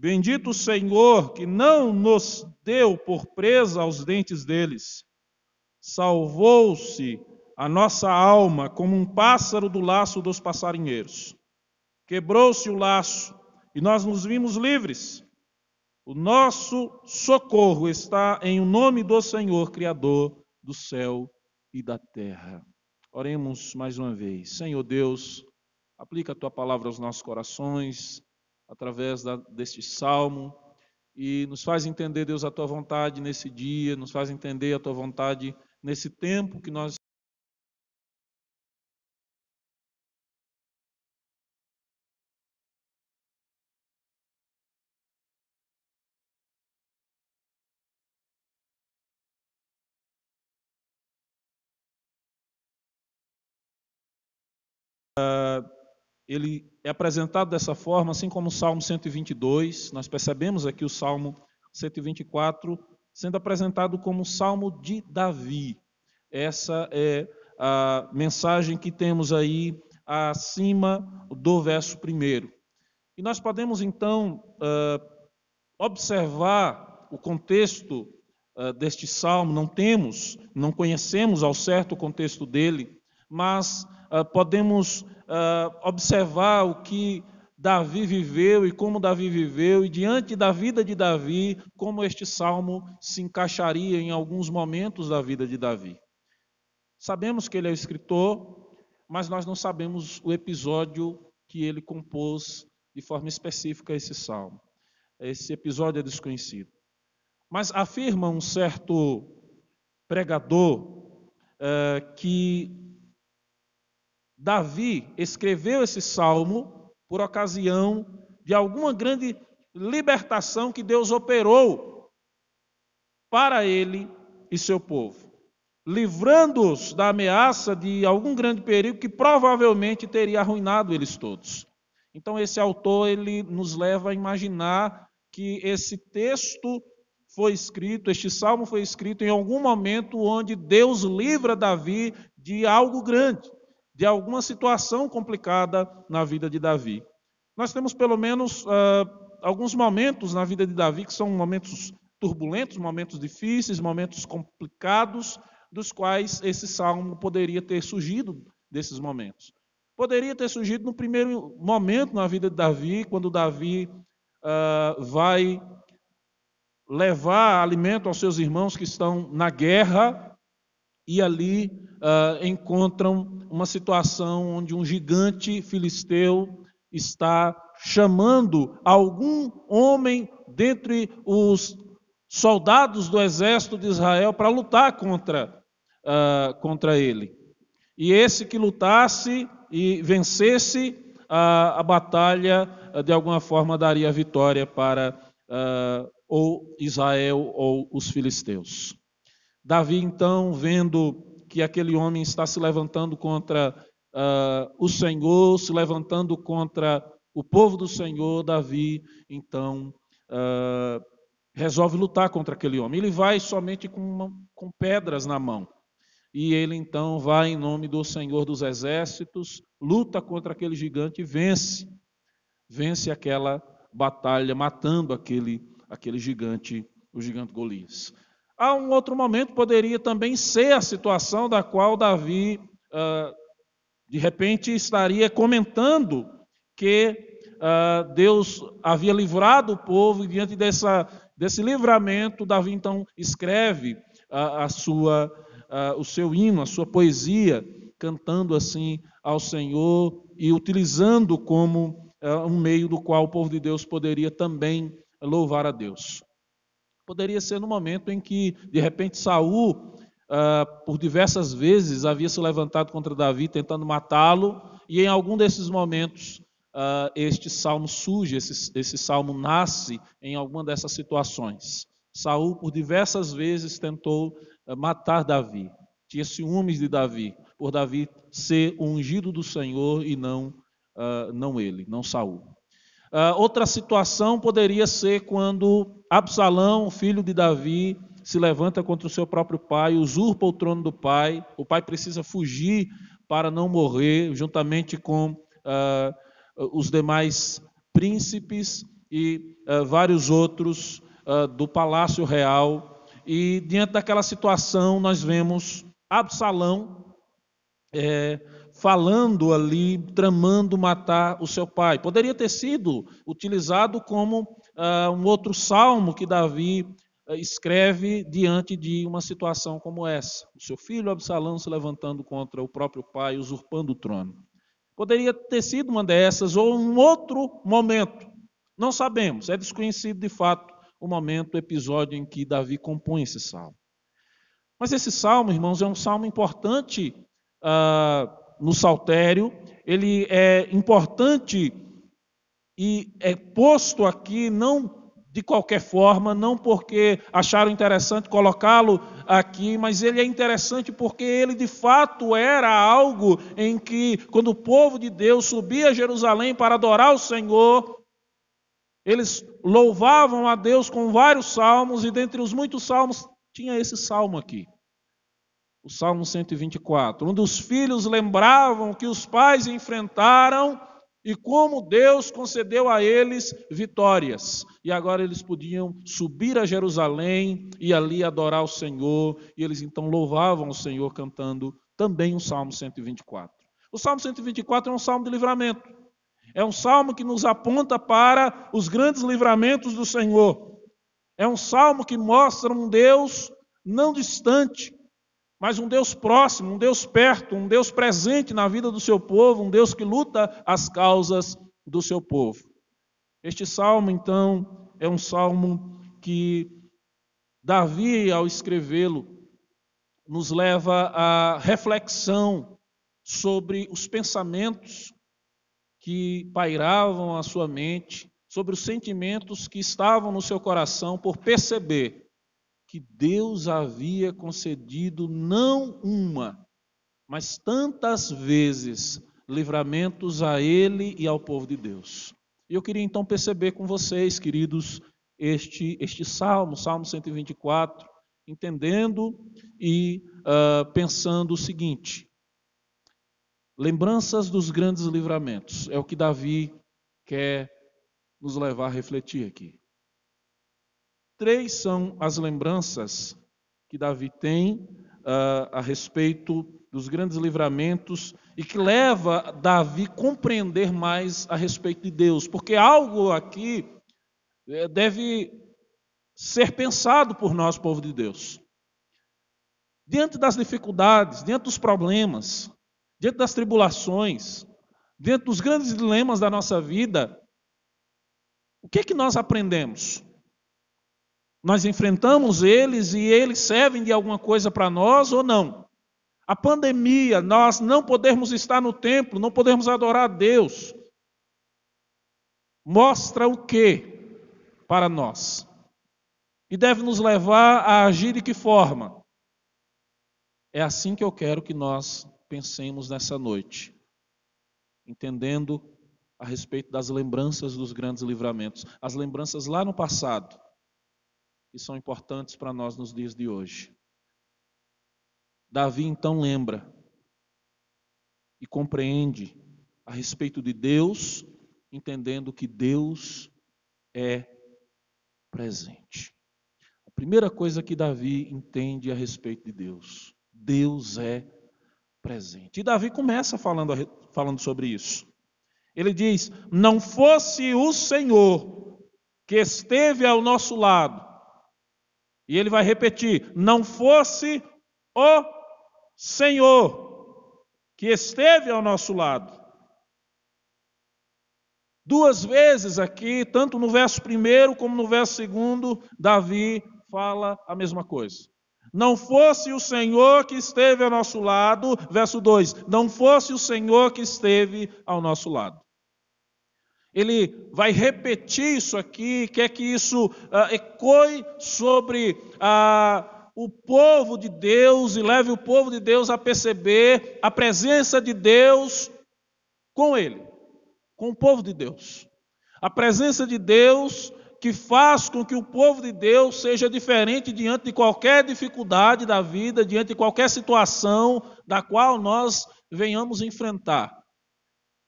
Bendito o Senhor que não nos deu por presa aos dentes deles. Salvou-se a nossa alma como um pássaro do laço dos passarinheiros. Quebrou-se o laço e nós nos vimos livres. O nosso socorro está em o nome do Senhor, Criador do céu e da terra. Oremos mais uma vez. Senhor Deus, aplica a tua palavra aos nossos corações através da, deste salmo e nos faz entender, Deus, a tua vontade nesse dia, nos faz entender a tua vontade nesse tempo que nós ele é apresentado dessa forma, assim como o Salmo 122. Nós percebemos aqui o Salmo 124 sendo apresentado como o Salmo de Davi. Essa é a mensagem que temos aí acima do verso primeiro. E nós podemos então observar o contexto deste salmo, não temos, não conhecemos ao certo o contexto dele, mas podemos uh, observar o que Davi viveu e como Davi viveu, e diante da vida de Davi, como este salmo se encaixaria em alguns momentos da vida de Davi. Sabemos que ele é o escritor, mas nós não sabemos o episódio que ele compôs de forma específica esse salmo. Esse episódio é desconhecido. Mas afirma um certo pregador uh, que Davi escreveu esse salmo por ocasião de alguma grande libertação que Deus operou para ele e seu povo, livrando-os da ameaça de algum grande perigo que provavelmente teria arruinado eles todos. Então esse autor ele nos leva a imaginar que esse texto foi escrito, este salmo foi escrito em algum momento onde Deus livra Davi de algo grande de alguma situação complicada na vida de Davi. Nós temos pelo menos uh, alguns momentos na vida de Davi que são momentos turbulentos, momentos difíceis, momentos complicados, dos quais esse salmo poderia ter surgido desses momentos. Poderia ter surgido no primeiro momento na vida de Davi, quando Davi uh, vai levar alimento aos seus irmãos que estão na guerra e ali uh, encontram uma situação onde um gigante filisteu está chamando algum homem dentre os soldados do exército de Israel para lutar contra, uh, contra ele. E esse que lutasse e vencesse uh, a batalha, uh, de alguma forma daria vitória para ou Israel ou os filisteus. Davi, então, vendo que aquele homem está se levantando contra uh, o Senhor, se levantando contra o povo do Senhor, Davi, então, uh, resolve lutar contra aquele homem. Ele vai somente com, uma, com pedras na mão. E ele então vai em nome do Senhor dos Exércitos, luta contra aquele gigante e vence. Vence aquela batalha, matando aquele, aquele gigante, o gigante Golias. Há um outro momento, poderia também ser a situação da qual Davi, uh, de repente, estaria comentando que uh, Deus havia livrado o povo, e diante dessa, desse livramento, Davi então escreve uh, a sua, o seu hino, a sua poesia, cantando assim ao Senhor e utilizando como um meio do qual o povo de Deus poderia também louvar a Deus. Poderia ser no momento em que, de repente, Saul, uh, por diversas vezes, havia se levantado contra Davi, tentando matá-lo, e em algum desses momentos, uh, este salmo surge, esse, esse salmo nasce em alguma dessas situações. Saul, por diversas vezes, tentou uh, matar Davi, tinha ciúmes de Davi, por Davi ser ungido do Senhor e não, não ele, não Saul. Uh, outra situação poderia ser quando Absalão, filho de Davi, se levanta contra o seu próprio pai, usurpa o trono do pai. O pai precisa fugir para não morrer, juntamente com uh, os demais príncipes. e uh, vários outros do Palácio Real. E diante daquela situação, nós vemos Absalão é, falando ali, tramando matar o seu pai. Poderia ter sido utilizado como uh, um outro salmo que Davi uh, escreve diante de uma situação como essa. O seu filho Absalão se levantando contra o próprio pai, usurpando o trono. Poderia ter sido uma dessas ou um outro momento. Não sabemos, é desconhecido de fato o momento, o episódio em que Davi compõe esse salmo. Mas esse salmo, irmãos, é um salmo importante uh, no saltério, ele é importante e é posto aqui não de qualquer forma, não porque acharam interessante colocá-lo aqui, mas ele é interessante porque ele de fato era algo em que, quando o povo de Deus subia a Jerusalém para adorar o Senhor, eles louvavam a Deus com vários salmos, e dentre os muitos salmos tinha esse salmo aqui o Salmo 124, onde os filhos lembravam que os pais enfrentaram e como Deus concedeu a eles vitórias. E agora eles podiam subir a Jerusalém e ali adorar o Senhor, e eles então louvavam o Senhor cantando também o Salmo 124. O Salmo 124 é um salmo de livramento. É um salmo que nos aponta para os grandes livramentos do Senhor. É um salmo que mostra um Deus não distante, mas um Deus próximo, um Deus perto, um Deus presente na vida do seu povo, um Deus que luta as causas do seu povo. Este salmo, então, é um salmo que Davi, ao escrevê-lo, nos leva à reflexão sobre os pensamentos que pairavam a sua mente, sobre os sentimentos que estavam no seu coração por perceber que Deus havia concedido não uma, mas tantas vezes livramentos a ele e ao povo de Deus. E eu queria então perceber com vocês, queridos, este, este salmo, Salmo 124, entendendo e uh, pensando o seguinte: lembranças dos grandes livramentos, é o que Davi quer nos levar a refletir aqui. Três são as lembranças que Davi tem uh, a respeito dos grandes livramentos e que leva Davi a compreender mais a respeito de Deus, porque algo aqui eh, deve ser pensado por nós, povo de Deus. Diante das dificuldades, diante dos problemas, diante das tribulações, diante dos grandes dilemas da nossa vida, o que é que nós aprendemos? Nós enfrentamos eles e eles servem de alguma coisa para nós ou não? A pandemia, nós não podemos estar no templo, não podemos adorar a Deus. Mostra o que para nós? E deve nos levar a agir de que forma? É assim que eu quero que nós pensemos nessa noite, entendendo a respeito das lembranças dos grandes livramentos, as lembranças lá no passado que são importantes para nós nos dias de hoje. Davi então lembra e compreende a respeito de Deus, entendendo que Deus é presente. A primeira coisa que Davi entende a respeito de Deus, Deus é presente. E Davi começa falando, falando sobre isso. Ele diz: Não fosse o Senhor que esteve ao nosso lado, e ele vai repetir: não fosse o Senhor que esteve ao nosso lado. Duas vezes aqui, tanto no verso primeiro como no verso segundo, Davi fala a mesma coisa. Não fosse o Senhor que esteve ao nosso lado, verso 2: não fosse o Senhor que esteve ao nosso lado. Ele vai repetir isso aqui, quer que isso uh, ecoe sobre uh, o povo de Deus e leve o povo de Deus a perceber a presença de Deus com ele, com o povo de Deus. A presença de Deus que faz com que o povo de Deus seja diferente diante de qualquer dificuldade da vida, diante de qualquer situação da qual nós venhamos enfrentar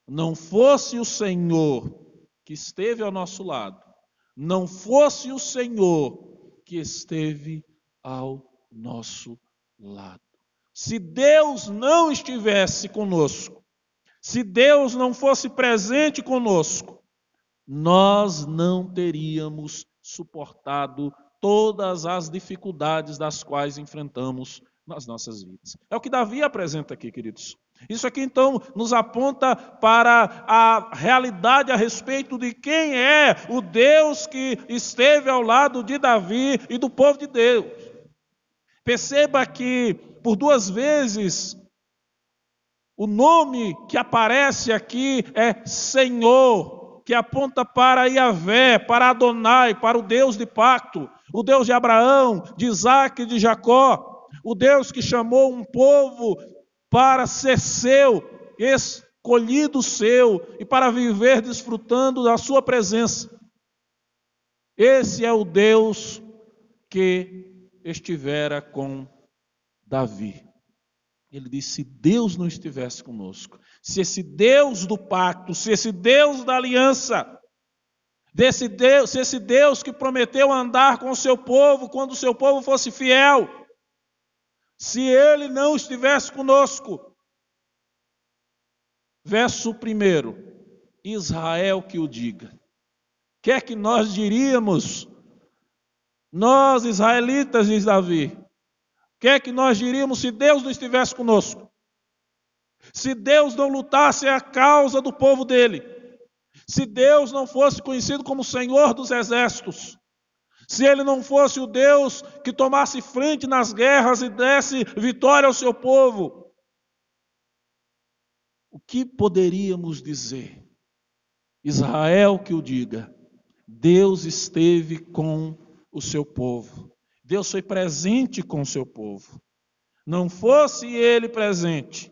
não fosse o Senhor que esteve ao nosso lado, não fosse o Senhor que esteve ao nosso lado. Se Deus não estivesse conosco, se Deus não fosse presente conosco, nós não teríamos suportado todas as dificuldades das quais enfrentamos nas nossas vidas. É o que Davi apresenta aqui, queridos. Isso aqui então nos aponta para a realidade a respeito de quem é o Deus que esteve ao lado de Davi e do povo de Deus. Perceba que por duas vezes o nome que aparece aqui é Senhor, que aponta para Yahvé, para Adonai, para o Deus de pacto, o Deus de Abraão, de Isaac e de Jacó, o Deus que chamou um povo para ser seu, escolhido seu e para viver desfrutando da sua presença. Esse é o Deus que estivera com Davi. Ele disse: se Deus não estivesse conosco, se esse Deus do pacto, se esse Deus da aliança, desse Deus, se esse Deus que prometeu andar com o seu povo quando o seu povo fosse fiel, se ele não estivesse conosco. Verso 1: Israel que o diga. Quer que nós diríamos, nós israelitas, diz Davi, quer que nós diríamos se Deus não estivesse conosco? Se Deus não lutasse a causa do povo dele, se Deus não fosse conhecido como Senhor dos exércitos, se ele não fosse o Deus que tomasse frente nas guerras e desse vitória ao seu povo, o que poderíamos dizer? Israel que o diga, Deus esteve com o seu povo, Deus foi presente com o seu povo. Não fosse ele presente,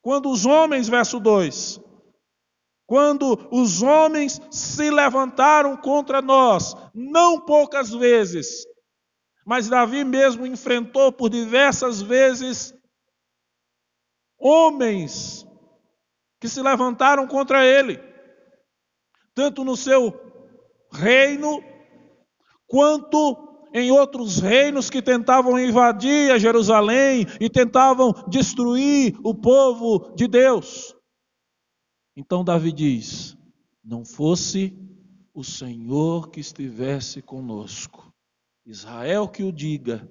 quando os homens, verso 2, quando os homens se levantaram contra nós, não poucas vezes, mas Davi mesmo enfrentou por diversas vezes homens que se levantaram contra ele, tanto no seu reino, quanto em outros reinos que tentavam invadir a Jerusalém e tentavam destruir o povo de Deus. Então Davi diz: Não fosse o Senhor que estivesse conosco, Israel que o diga,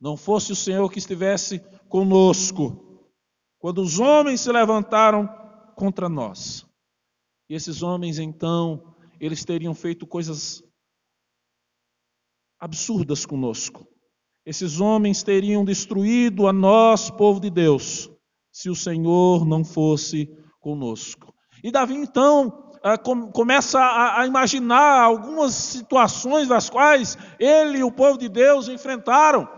não fosse o Senhor que estivesse conosco, quando os homens se levantaram contra nós. E esses homens, então, eles teriam feito coisas absurdas conosco. Esses homens teriam destruído a nós, povo de Deus, se o Senhor não fosse conosco. E Davi então ah, começa a imaginar algumas situações das quais ele e o povo de Deus enfrentaram,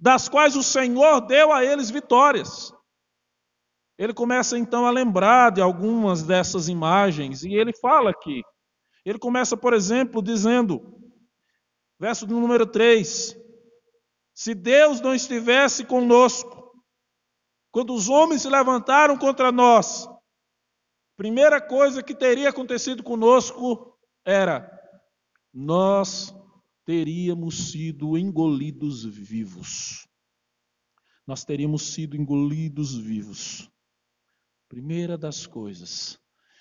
das quais o Senhor deu a eles vitórias. Ele começa então a lembrar de algumas dessas imagens e ele fala aqui. Ele começa, por exemplo, dizendo, verso número 3: Se Deus não estivesse conosco, quando os homens se levantaram contra nós, primeira coisa que teria acontecido conosco era nós teríamos sido engolidos vivos. Nós teríamos sido engolidos vivos. Primeira das coisas.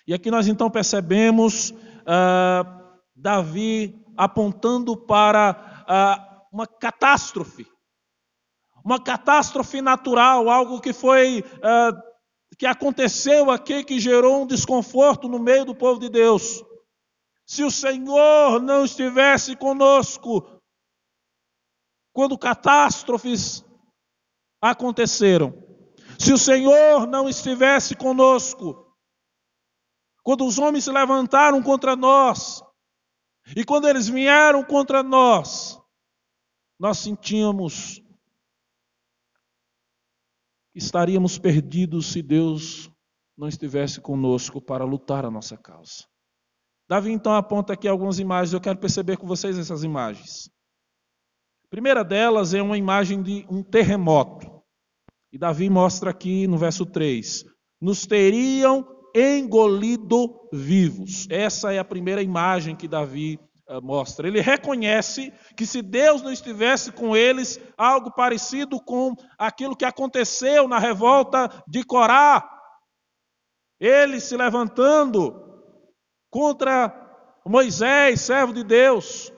E aqui nós então percebemos ah, Davi apontando para ah, uma catástrofe. Uma catástrofe natural, algo que foi ah, que aconteceu aqui que gerou um desconforto no meio do povo de Deus. Se o Senhor não estivesse conosco, quando catástrofes aconteceram, se o Senhor não estivesse conosco, quando os homens se levantaram contra nós, e quando eles vieram contra nós, nós sentíamos estaríamos perdidos se Deus não estivesse conosco para lutar a nossa causa. Davi então aponta aqui algumas imagens, eu quero perceber com vocês essas imagens. A primeira delas é uma imagem de um terremoto. E Davi mostra aqui no verso 3: nos teriam engolido vivos. Essa é a primeira imagem que Davi mostra. Ele reconhece que se Deus não estivesse com eles, algo parecido com aquilo que aconteceu na revolta de Corá, ele se levantando contra Moisés, servo de Deus,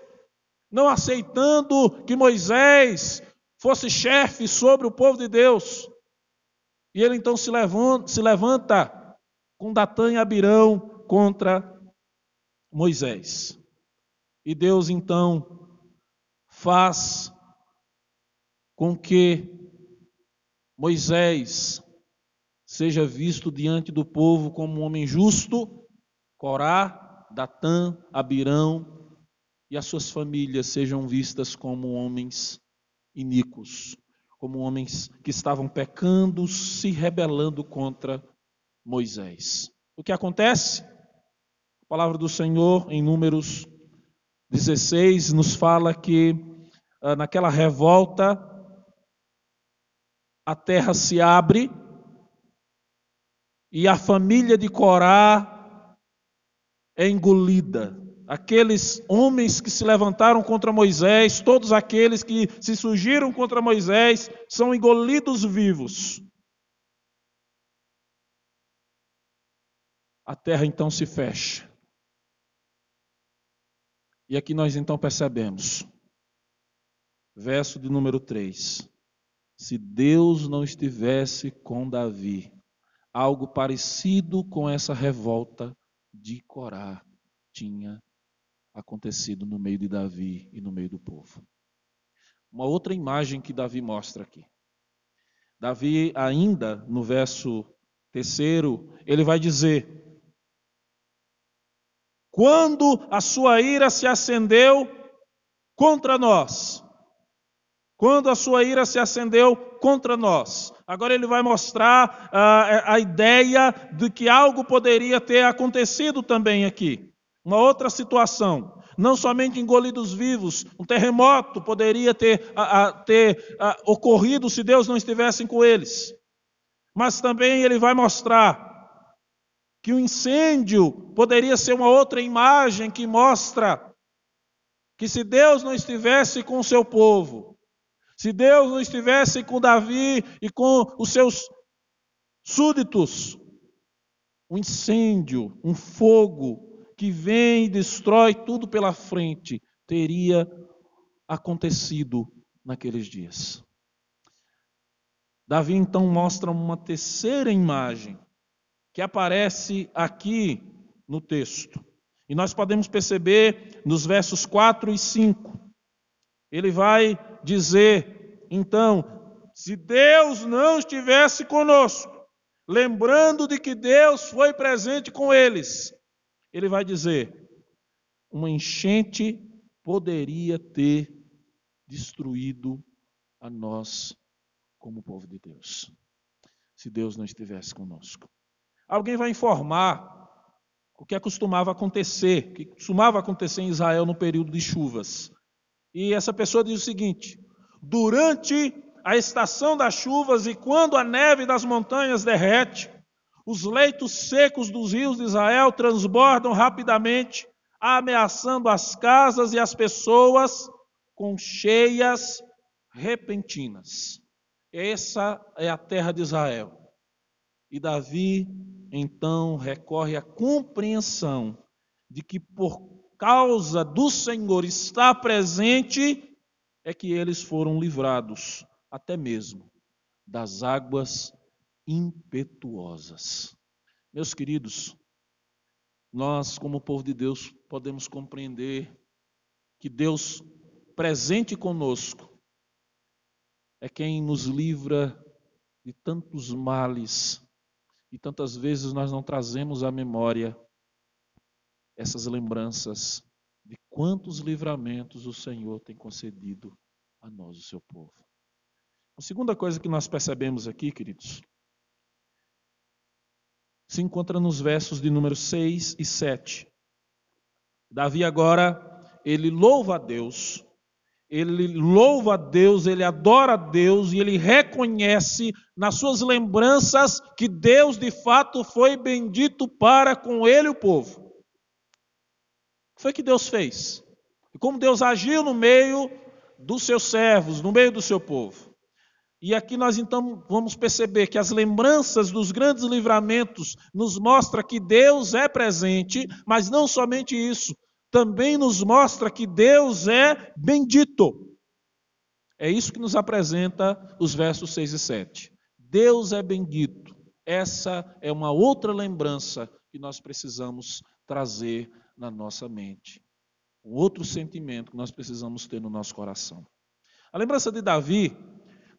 não aceitando que Moisés fosse chefe sobre o povo de Deus. E ele então se levanta, se levanta com Datã e Abirão contra Moisés. E Deus então faz com que Moisés seja visto diante do povo como um homem justo, Corá, Datã, Abirão e as suas famílias sejam vistas como homens iníquos, como homens que estavam pecando, se rebelando contra Moisés. O que acontece? A palavra do Senhor em Números 16 nos fala que ah, naquela revolta a terra se abre e a família de Corá é engolida. Aqueles homens que se levantaram contra Moisés, todos aqueles que se surgiram contra Moisés, são engolidos vivos. A terra então se fecha. E aqui nós então percebemos, verso de número 3: se Deus não estivesse com Davi, algo parecido com essa revolta de Corá tinha acontecido no meio de Davi e no meio do povo. Uma outra imagem que Davi mostra aqui. Davi, ainda no verso terceiro, ele vai dizer: quando a sua ira se acendeu contra nós. Quando a sua ira se acendeu contra nós. Agora ele vai mostrar uh, a ideia de que algo poderia ter acontecido também aqui. Uma outra situação. Não somente engolidos vivos, um terremoto poderia ter, ter ocorrido se Deus não estivesse com eles. Mas também ele vai mostrar que o incêndio poderia ser uma outra imagem que mostra que se Deus não estivesse com o seu povo, se Deus não estivesse com Davi e com os seus súditos, um incêndio, um fogo que vem e destrói tudo pela frente, teria acontecido naqueles dias. Davi então mostra uma terceira imagem que aparece aqui no texto. E nós podemos perceber nos versos 4 e 5. Ele vai dizer, então, se Deus não estivesse conosco, lembrando de que Deus foi presente com eles, ele vai dizer: uma enchente poderia ter destruído a nós como povo de Deus, se Deus não estivesse conosco. Alguém vai informar o que costumava acontecer, o que costumava acontecer em Israel no período de chuvas. E essa pessoa diz o seguinte: durante a estação das chuvas e quando a neve das montanhas derrete, os leitos secos dos rios de Israel transbordam rapidamente, ameaçando as casas e as pessoas com cheias repentinas. Essa é a terra de Israel. E Davi então recorre à compreensão de que por causa do Senhor estar presente é que eles foram livrados até mesmo das águas impetuosas. Meus queridos, nós, como povo de Deus, podemos compreender que Deus presente conosco é quem nos livra de tantos males e tantas vezes nós não trazemos à memória essas lembranças de quantos livramentos o Senhor tem concedido a nós, o seu povo. A segunda coisa que nós percebemos aqui, queridos, se encontra nos versos de número 6 e 7. Davi agora, ele louva a Deus ele louva a Deus, ele adora a Deus e ele reconhece nas suas lembranças que Deus de fato foi bendito para com ele o povo. O que foi que Deus fez? E como Deus agiu no meio dos seus servos, no meio do seu povo. E aqui nós então vamos perceber que as lembranças dos grandes livramentos nos mostra que Deus é presente, mas não somente isso, também nos mostra que Deus é bendito. É isso que nos apresenta os versos 6 e 7. Deus é bendito. Essa é uma outra lembrança que nós precisamos trazer na nossa mente. Um outro sentimento que nós precisamos ter no nosso coração. A lembrança de Davi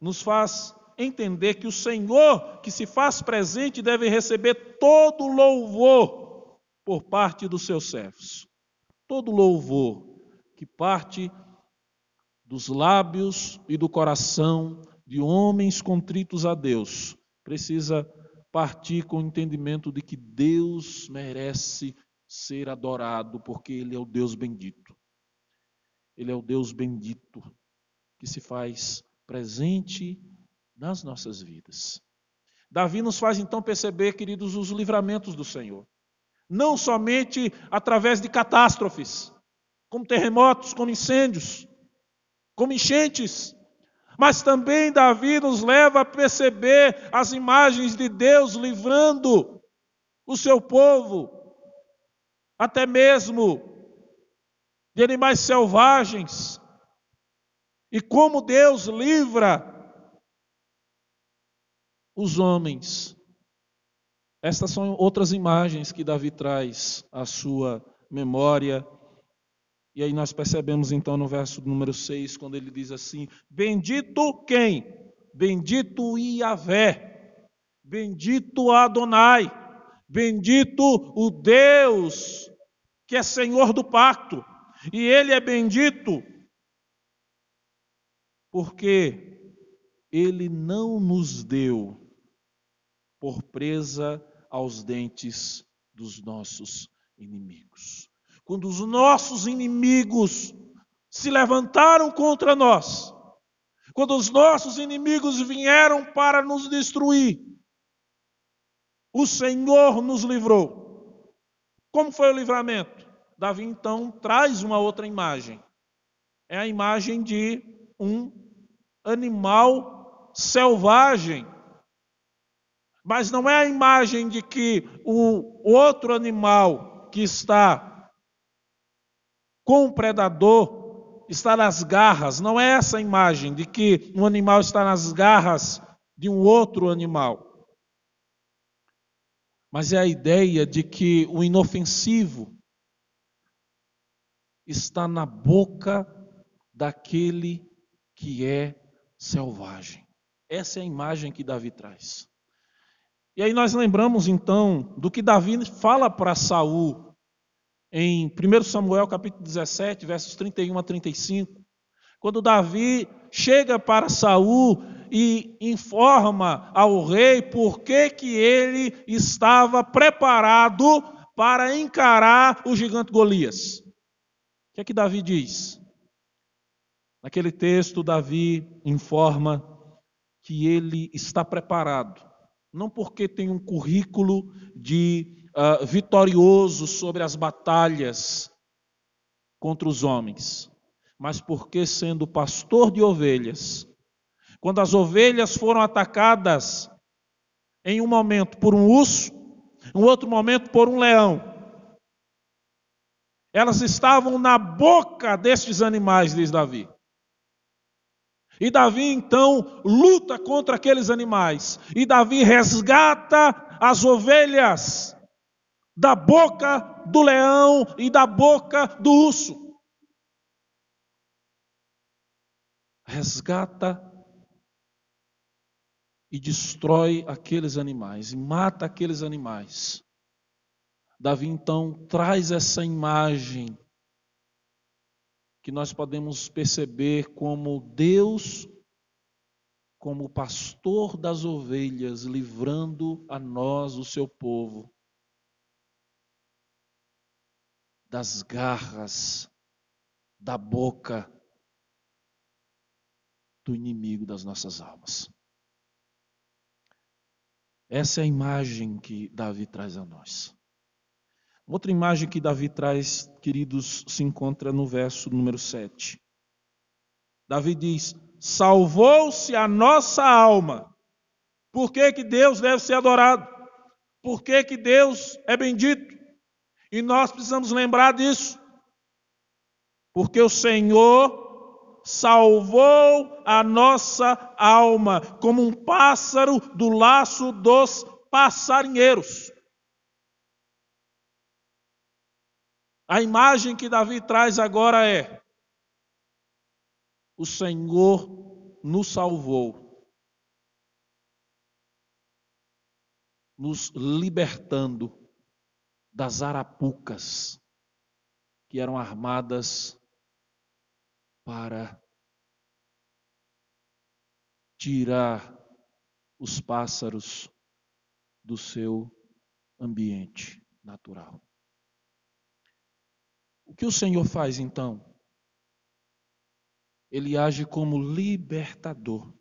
nos faz entender que o Senhor que se faz presente deve receber todo louvor por parte dos seus servos. Todo louvor que parte dos lábios e do coração de homens contritos a Deus precisa partir com o entendimento de que Deus merece ser adorado, porque Ele é o Deus bendito. Ele é o Deus bendito que se faz presente nas nossas vidas. Davi nos faz então perceber, queridos, os livramentos do Senhor. Não somente através de catástrofes, como terremotos, como incêndios, como enchentes, mas também Davi nos leva a perceber as imagens de Deus livrando o seu povo, até mesmo de animais selvagens, e como Deus livra os homens. Estas são outras imagens que Davi traz à sua memória. E aí nós percebemos então no verso número 6, quando ele diz assim: Bendito quem? Bendito Iavé, bendito Adonai, bendito o Deus que é Senhor do pacto, e ele é bendito porque ele não nos deu por presa aos dentes dos nossos inimigos. Quando os nossos inimigos se levantaram contra nós, quando os nossos inimigos vieram para nos destruir, o Senhor nos livrou. Como foi o livramento? Davi então traz uma outra imagem. É a imagem de um animal selvagem. Mas não é a imagem de que o outro animal que está com o predador está nas garras. Não é essa imagem de que um animal está nas garras de um outro animal. Mas é a ideia de que o inofensivo está na boca daquele que é selvagem. Essa é a imagem que Davi traz. E aí nós lembramos então do que Davi fala para Saul em 1 Samuel capítulo 17, versos 31 a 35. Quando Davi chega para Saul e informa ao rei por que, que ele estava preparado para encarar o gigante Golias. O que é que Davi diz? Naquele texto, Davi informa que ele está preparado, não porque tem um currículo de uh, vitorioso sobre as batalhas contra os homens, mas porque, sendo pastor de ovelhas, quando as ovelhas foram atacadas em um momento por um urso, em outro momento por um leão, elas estavam na boca destes animais, diz Davi. E Davi então luta contra aqueles animais. E Davi resgata as ovelhas da boca do leão e da boca do urso. Resgata e destrói aqueles animais, e mata aqueles animais. Davi então traz essa imagem que nós podemos perceber como Deus, como pastor das ovelhas, livrando a nós, o seu povo, das garras, da boca do inimigo das nossas almas. Essa é a imagem que Davi traz a nós. Outra imagem que Davi traz, queridos, se encontra no verso número 7. Davi diz: Salvou-se a nossa alma. Por que, que Deus deve ser adorado? Por que, que Deus é bendito? E nós precisamos lembrar disso. Porque o Senhor salvou a nossa alma como um pássaro do laço dos passarinheiros. A imagem que Davi traz agora é: o Senhor nos salvou, nos libertando das arapucas que eram armadas para tirar os pássaros do seu ambiente natural. O que o Senhor faz então? Ele age como libertador.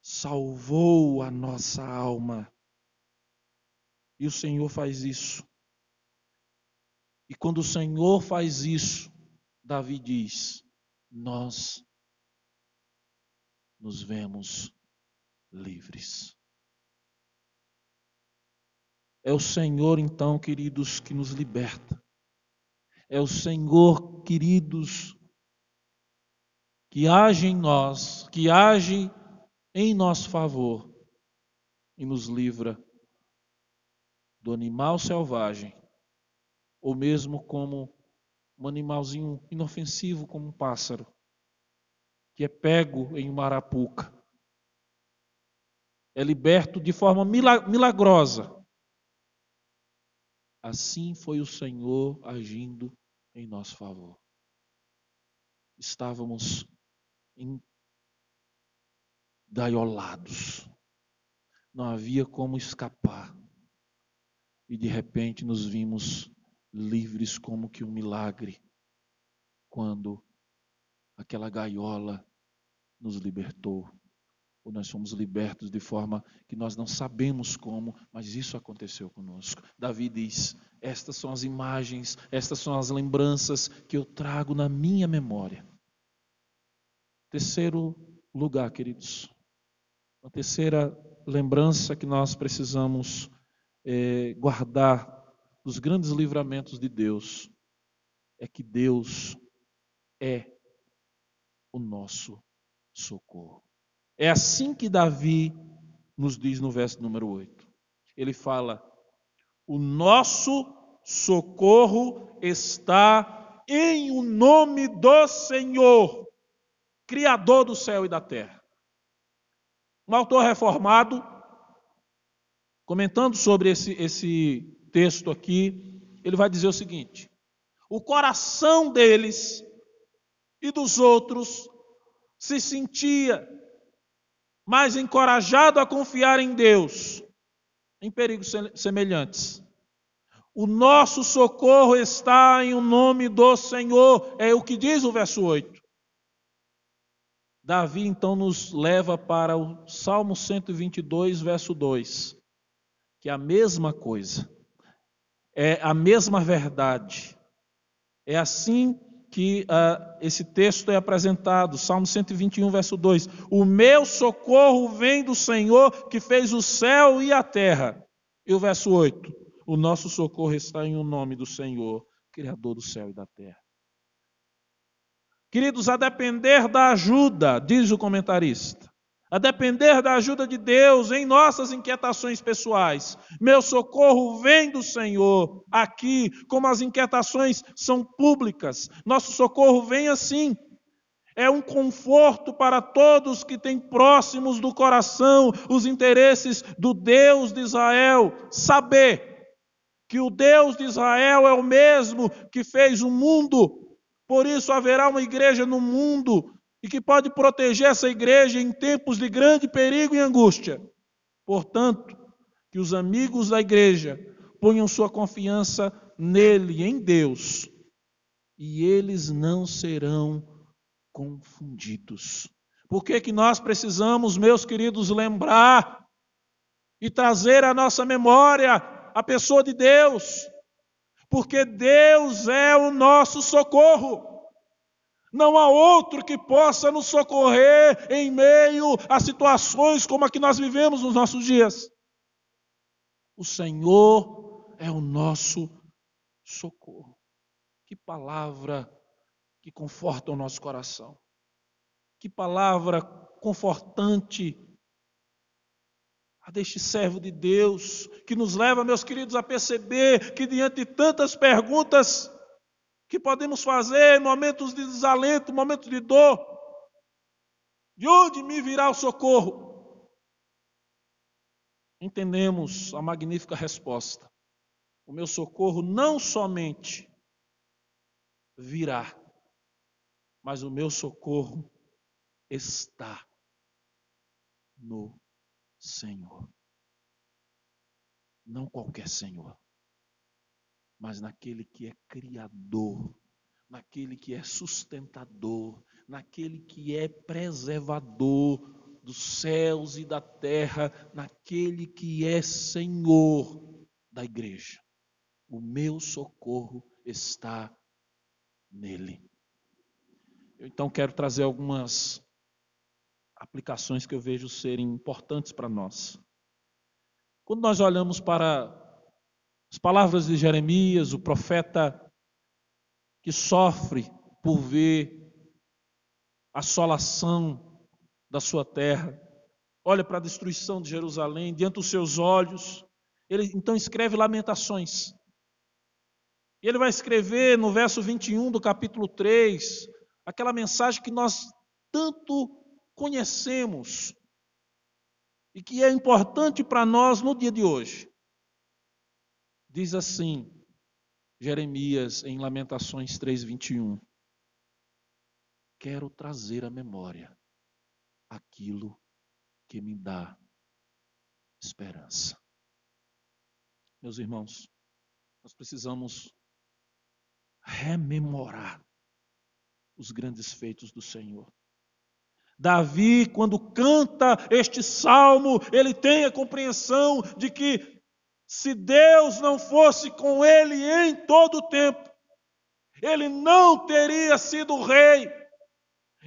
Salvou a nossa alma. E o Senhor faz isso. E quando o Senhor faz isso, Davi diz: Nós nos vemos livres. É o Senhor, então, queridos, que nos liberta. É o Senhor, queridos, que age em nós, que age em nosso favor e nos livra do animal selvagem, ou mesmo como um animalzinho inofensivo como um pássaro, que é pego em uma arapuca. É liberto de forma milagrosa. Assim foi o Senhor agindo em nosso favor. Estávamos engaiolados, não havia como escapar, e de repente nos vimos livres como que um milagre, quando aquela gaiola nos libertou ou nós fomos libertos de forma que nós não sabemos como, mas isso aconteceu conosco. Davi diz: Estas são as imagens, estas são as lembranças que eu trago na minha memória. Terceiro lugar, queridos, a terceira lembrança que nós precisamos é, guardar dos grandes livramentos de Deus é que Deus é o nosso socorro. É assim que Davi nos diz no verso número 8. Ele fala: O nosso socorro está em o nome do Senhor, Criador do céu e da terra. Um autor reformado, comentando sobre esse, esse texto aqui, ele vai dizer o seguinte: o coração deles e dos outros se sentia mas encorajado a confiar em Deus, em perigos semelhantes. O nosso socorro está em o nome do Senhor, é o que diz o verso 8. Davi então nos leva para o Salmo 122, verso 2, que é a mesma coisa, é a mesma verdade. É assim que uh, esse texto é apresentado, Salmo 121, verso 2: O meu socorro vem do Senhor que fez o céu e a terra. E o verso 8: O nosso socorro está em o nome do Senhor, Criador do céu e da terra. Queridos, a depender da ajuda, diz o comentarista, a depender da ajuda de Deus em nossas inquietações pessoais. Meu socorro vem do Senhor. Aqui, como as inquietações são públicas, nosso socorro vem assim. É um conforto para todos que têm próximos do coração os interesses do Deus de Israel. Saber que o Deus de Israel é o mesmo que fez o mundo. Por isso haverá uma igreja no mundo e que pode proteger essa igreja em tempos de grande perigo e angústia. Portanto, que os amigos da igreja ponham sua confiança nele, em Deus, e eles não serão confundidos. Por que, que nós precisamos, meus queridos, lembrar e trazer à nossa memória a pessoa de Deus? porque Deus é o nosso socorro. Não há outro que possa nos socorrer em meio a situações como a que nós vivemos nos nossos dias. O Senhor é o nosso socorro. Que palavra que conforta o nosso coração. Que palavra confortante a deste servo de Deus, que nos leva, meus queridos, a perceber que diante de tantas perguntas que podemos fazer, momentos de desalento, momentos de dor, de onde me virá o socorro? Entendemos a magnífica resposta. O meu socorro não somente virá, mas o meu socorro está no Senhor. Não qualquer Senhor, mas naquele que é Criador, naquele que é sustentador, naquele que é preservador dos céus e da terra, naquele que é Senhor da igreja. O meu socorro está nele. Eu então quero trazer algumas aplicações que eu vejo serem importantes para nós. Quando nós olhamos para as palavras de Jeremias, o profeta que sofre por ver a assolação da sua terra, olha para a destruição de Jerusalém diante dos seus olhos, ele então escreve lamentações. E ele vai escrever no verso 21 do capítulo 3, aquela mensagem que nós tanto conhecemos e que é importante para nós no dia de hoje. Diz assim, Jeremias em Lamentações 3:21. Quero trazer à memória aquilo que me dá esperança. Meus irmãos, nós precisamos rememorar os grandes feitos do Senhor. Davi, quando canta este salmo, ele tem a compreensão de que se Deus não fosse com ele em todo o tempo, ele não teria sido rei,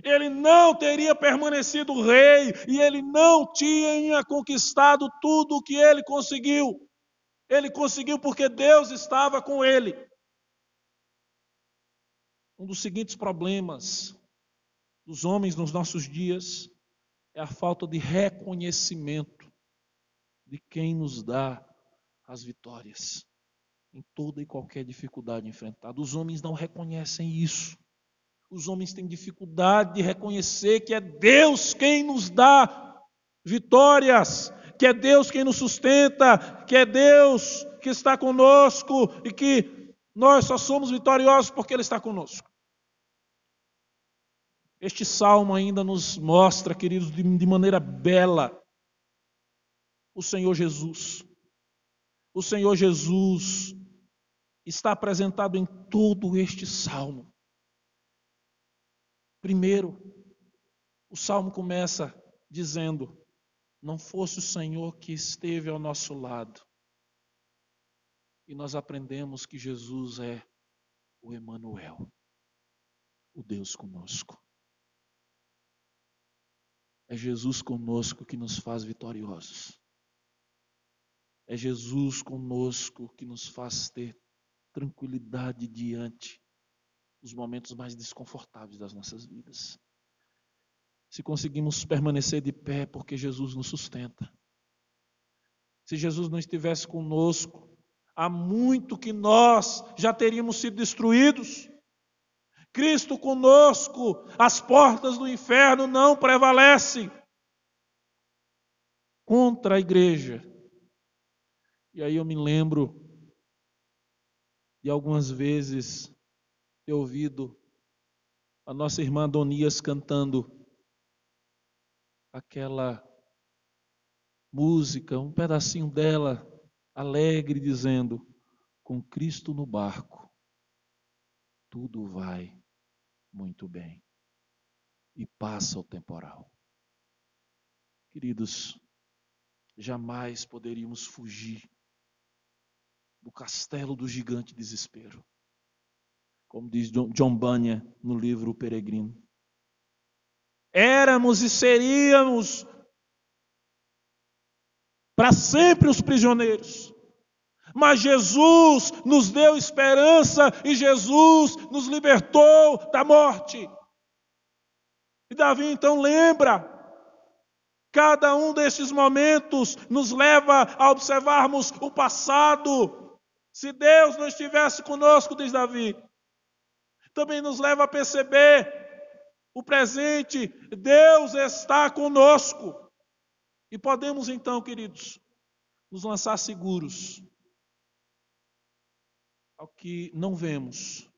ele não teria permanecido rei e ele não tinha conquistado tudo o que ele conseguiu. Ele conseguiu porque Deus estava com ele. Um dos seguintes problemas dos homens nos nossos dias é a falta de reconhecimento de quem nos dá as vitórias em toda e qualquer dificuldade enfrentada. Os homens não reconhecem isso. Os homens têm dificuldade de reconhecer que é Deus quem nos dá vitórias, que é Deus quem nos sustenta, que é Deus que está conosco e que nós só somos vitoriosos porque Ele está conosco. Este salmo ainda nos mostra, queridos, de maneira bela, o Senhor Jesus. O Senhor Jesus está apresentado em todo este salmo. Primeiro, o salmo começa dizendo: Não fosse o Senhor que esteve ao nosso lado, e nós aprendemos que Jesus é o Emanuel, o Deus conosco. É Jesus conosco que nos faz vitoriosos. É Jesus conosco que nos faz ter tranquilidade diante dos momentos mais desconfortáveis das nossas vidas. Se conseguimos permanecer de pé, porque Jesus nos sustenta. Se Jesus não estivesse conosco, há muito que nós já teríamos sido destruídos. Cristo conosco, as portas do inferno não prevalecem contra a igreja. E aí eu me lembro de algumas vezes ter ouvido a nossa irmã Donias cantando aquela música, um pedacinho dela alegre, dizendo: Com Cristo no barco, tudo vai muito bem. E passa o temporal. Queridos, jamais poderíamos fugir do castelo do gigante desespero. Como diz John Bunyan no livro O Peregrino. Éramos e seríamos para sempre os prisioneiros. Mas Jesus nos deu esperança e Jesus nos libertou da morte. E Davi então lembra, cada um desses momentos nos leva a observarmos o passado. Se Deus não estivesse conosco, diz Davi, também nos leva a perceber o presente, Deus está conosco. E podemos então, queridos, nos lançar seguros ao que não vemos,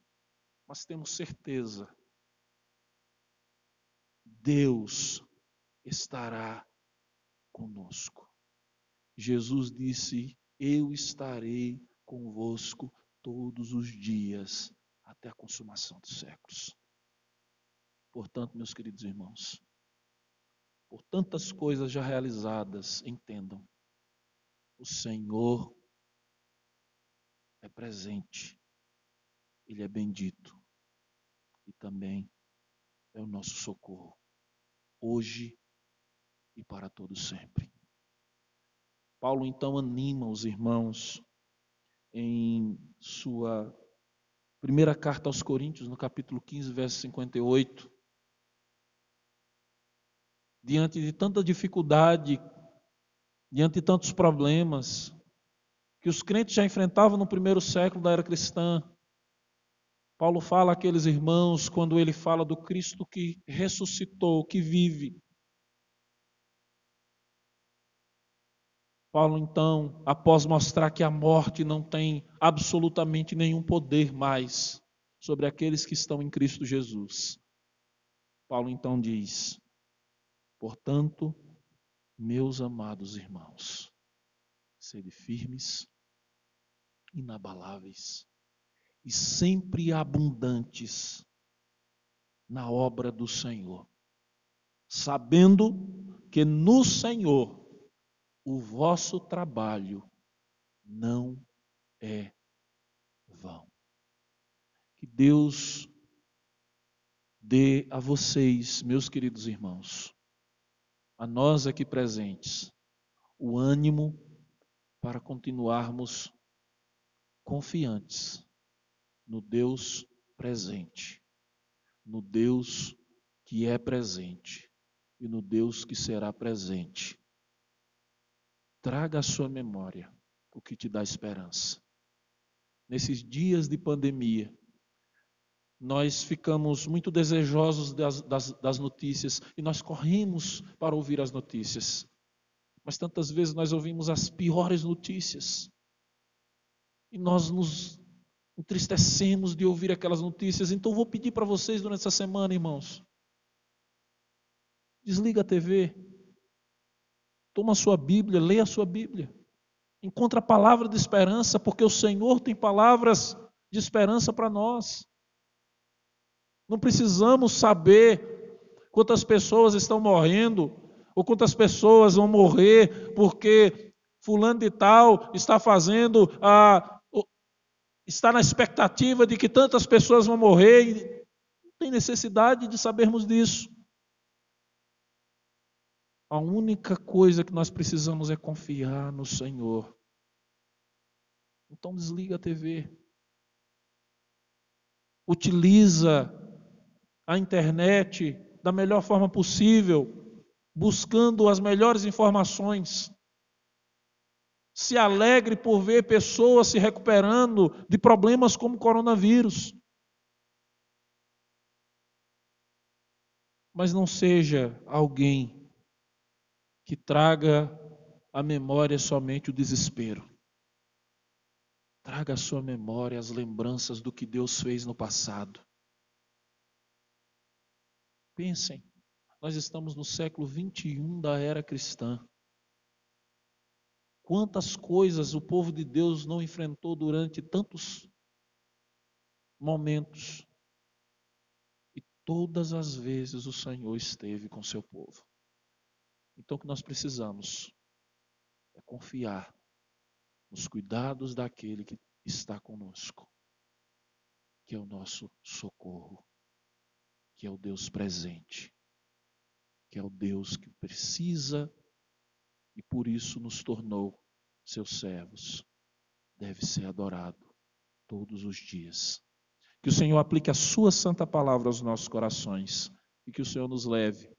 mas temos certeza. Deus estará conosco. Jesus disse: Eu estarei convosco todos os dias até a consumação dos séculos. Portanto, meus queridos irmãos, por tantas coisas já realizadas, entendam: o Senhor é presente, Ele é bendito e também é o nosso socorro, hoje e para todo sempre. Paulo então anima os irmãos em sua primeira carta aos Coríntios, no capítulo 15, verso 58. Diante de tanta dificuldade, diante de tantos problemas, que os crentes já enfrentavam no primeiro século da era cristã. Paulo fala àqueles irmãos quando ele fala do Cristo que ressuscitou, que vive. Paulo, então, após mostrar que a morte não tem absolutamente nenhum poder mais sobre aqueles que estão em Cristo Jesus, Paulo então diz: portanto, meus amados irmãos, sede firmes, inabaláveis e sempre abundantes na obra do Senhor, sabendo que no Senhor o vosso trabalho não é vão. Que Deus dê a vocês, meus queridos irmãos, a nós aqui presentes, o ânimo para continuarmos confiantes no Deus presente, no Deus que é presente e no Deus que será presente. Traga à sua memória o que te dá esperança. Nesses dias de pandemia, nós ficamos muito desejosos das, das, das notícias e nós corremos para ouvir as notícias. Mas tantas vezes nós ouvimos as piores notícias. E nós nos entristecemos de ouvir aquelas notícias. Então vou pedir para vocês durante essa semana, irmãos. Desliga a TV. Toma a sua Bíblia, leia a sua Bíblia. Encontra a palavra de esperança, porque o Senhor tem palavras de esperança para nós. Não precisamos saber quantas pessoas estão morrendo ou quantas pessoas vão morrer porque fulano de tal está fazendo a está na expectativa de que tantas pessoas vão morrer. Não tem necessidade de sabermos disso. A única coisa que nós precisamos é confiar no Senhor. Então desliga a TV. Utiliza a internet da melhor forma possível buscando as melhores informações. Se alegre por ver pessoas se recuperando de problemas como coronavírus. Mas não seja alguém que traga à memória somente o desespero. Traga à sua memória as lembranças do que Deus fez no passado. Pensem. Nós estamos no século 21 da era cristã. Quantas coisas o povo de Deus não enfrentou durante tantos momentos. E todas as vezes o Senhor esteve com seu povo. Então o que nós precisamos é confiar nos cuidados daquele que está conosco, que é o nosso socorro, que é o Deus presente, que é o Deus que precisa e por isso nos tornou seus servos. Deve ser adorado todos os dias. Que o Senhor aplique a Sua santa palavra aos nossos corações e que o Senhor nos leve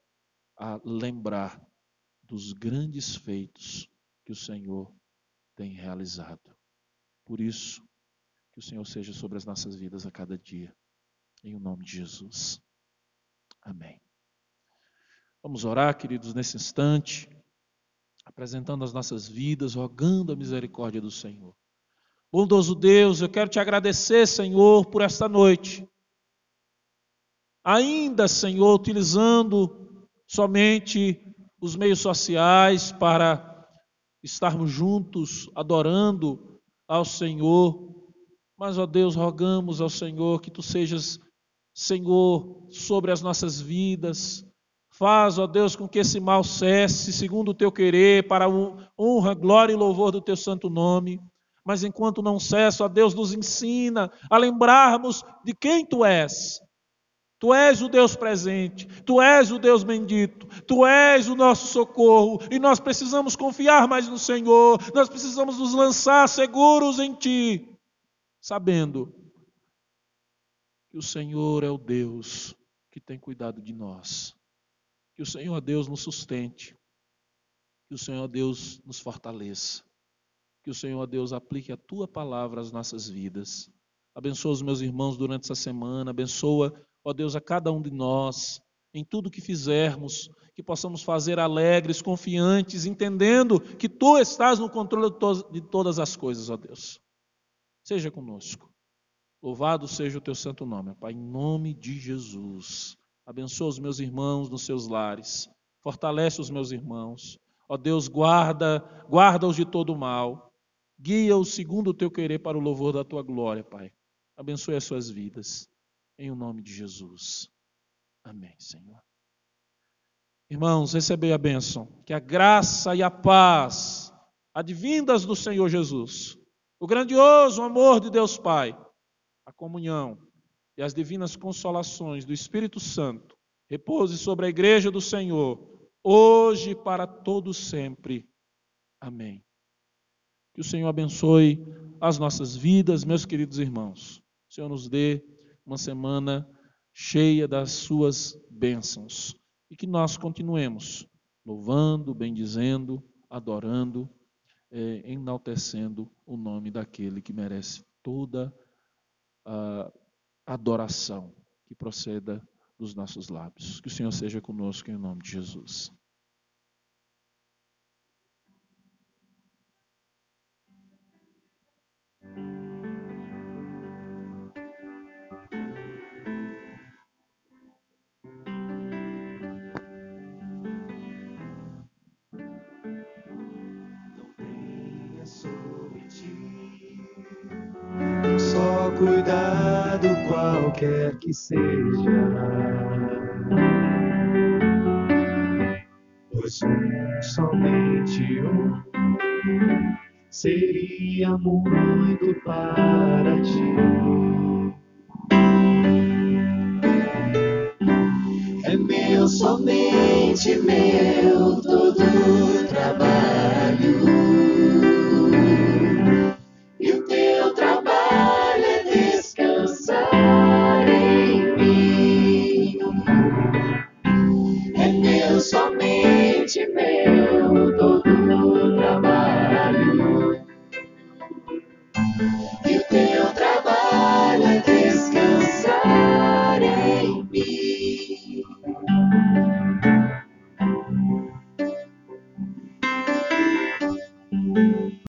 a lembrar dos grandes feitos que o Senhor tem realizado. Por isso, que o Senhor seja sobre as nossas vidas a cada dia. Em o nome de Jesus. Amém. Vamos orar, queridos, nesse instante, apresentando as nossas vidas, rogando a misericórdia do Senhor. Bondoso Deus, eu quero te agradecer, Senhor, por esta noite. Ainda, Senhor, utilizando somente os meios sociais para estarmos juntos adorando ao Senhor. Mas, ó Deus, rogamos ao Senhor que tu sejas Senhor sobre as nossas vidas. Faz, ó Deus, com que esse mal cesse, segundo o teu querer, para a honra, glória e louvor do teu santo nome. Mas enquanto não cessa, ó Deus, nos ensina a lembrarmos de quem tu és. Tu és o Deus presente, tu és o Deus bendito, tu és o nosso socorro e nós precisamos confiar mais no Senhor, nós precisamos nos lançar seguros em Ti, sabendo que o Senhor é o Deus que tem cuidado de nós, que o Senhor Deus nos sustente, que o Senhor Deus nos fortaleça. Que o Senhor Deus aplique a tua palavra às nossas vidas. Abençoa os meus irmãos durante essa semana, abençoa, ó Deus, a cada um de nós, em tudo que fizermos, que possamos fazer alegres, confiantes, entendendo que tu estás no controle de todas as coisas, ó Deus. Seja conosco. Louvado seja o teu santo nome, Pai, em nome de Jesus. Abençoa os meus irmãos nos seus lares. Fortalece os meus irmãos. Ó Deus, guarda, guarda-os de todo mal. Guia-os segundo o teu querer para o louvor da tua glória, Pai. Abençoe as suas vidas. Em o nome de Jesus. Amém, Senhor. Irmãos, recebei a bênção. Que a graça e a paz advindas do Senhor Jesus, o grandioso amor de Deus Pai, a comunhão e as divinas consolações do Espírito Santo repouse sobre a igreja do Senhor, hoje e para todo sempre. Amém. Que o Senhor abençoe as nossas vidas, meus queridos irmãos. O Senhor nos dê uma semana cheia das suas bênçãos e que nós continuemos louvando, bendizendo, adorando, é, enaltecendo o nome daquele que merece toda a adoração que proceda dos nossos lábios. Que o Senhor seja conosco em nome de Jesus. Cuidado qualquer que seja. Pois um, somente um, seria muito para ti. É meu, somente meu,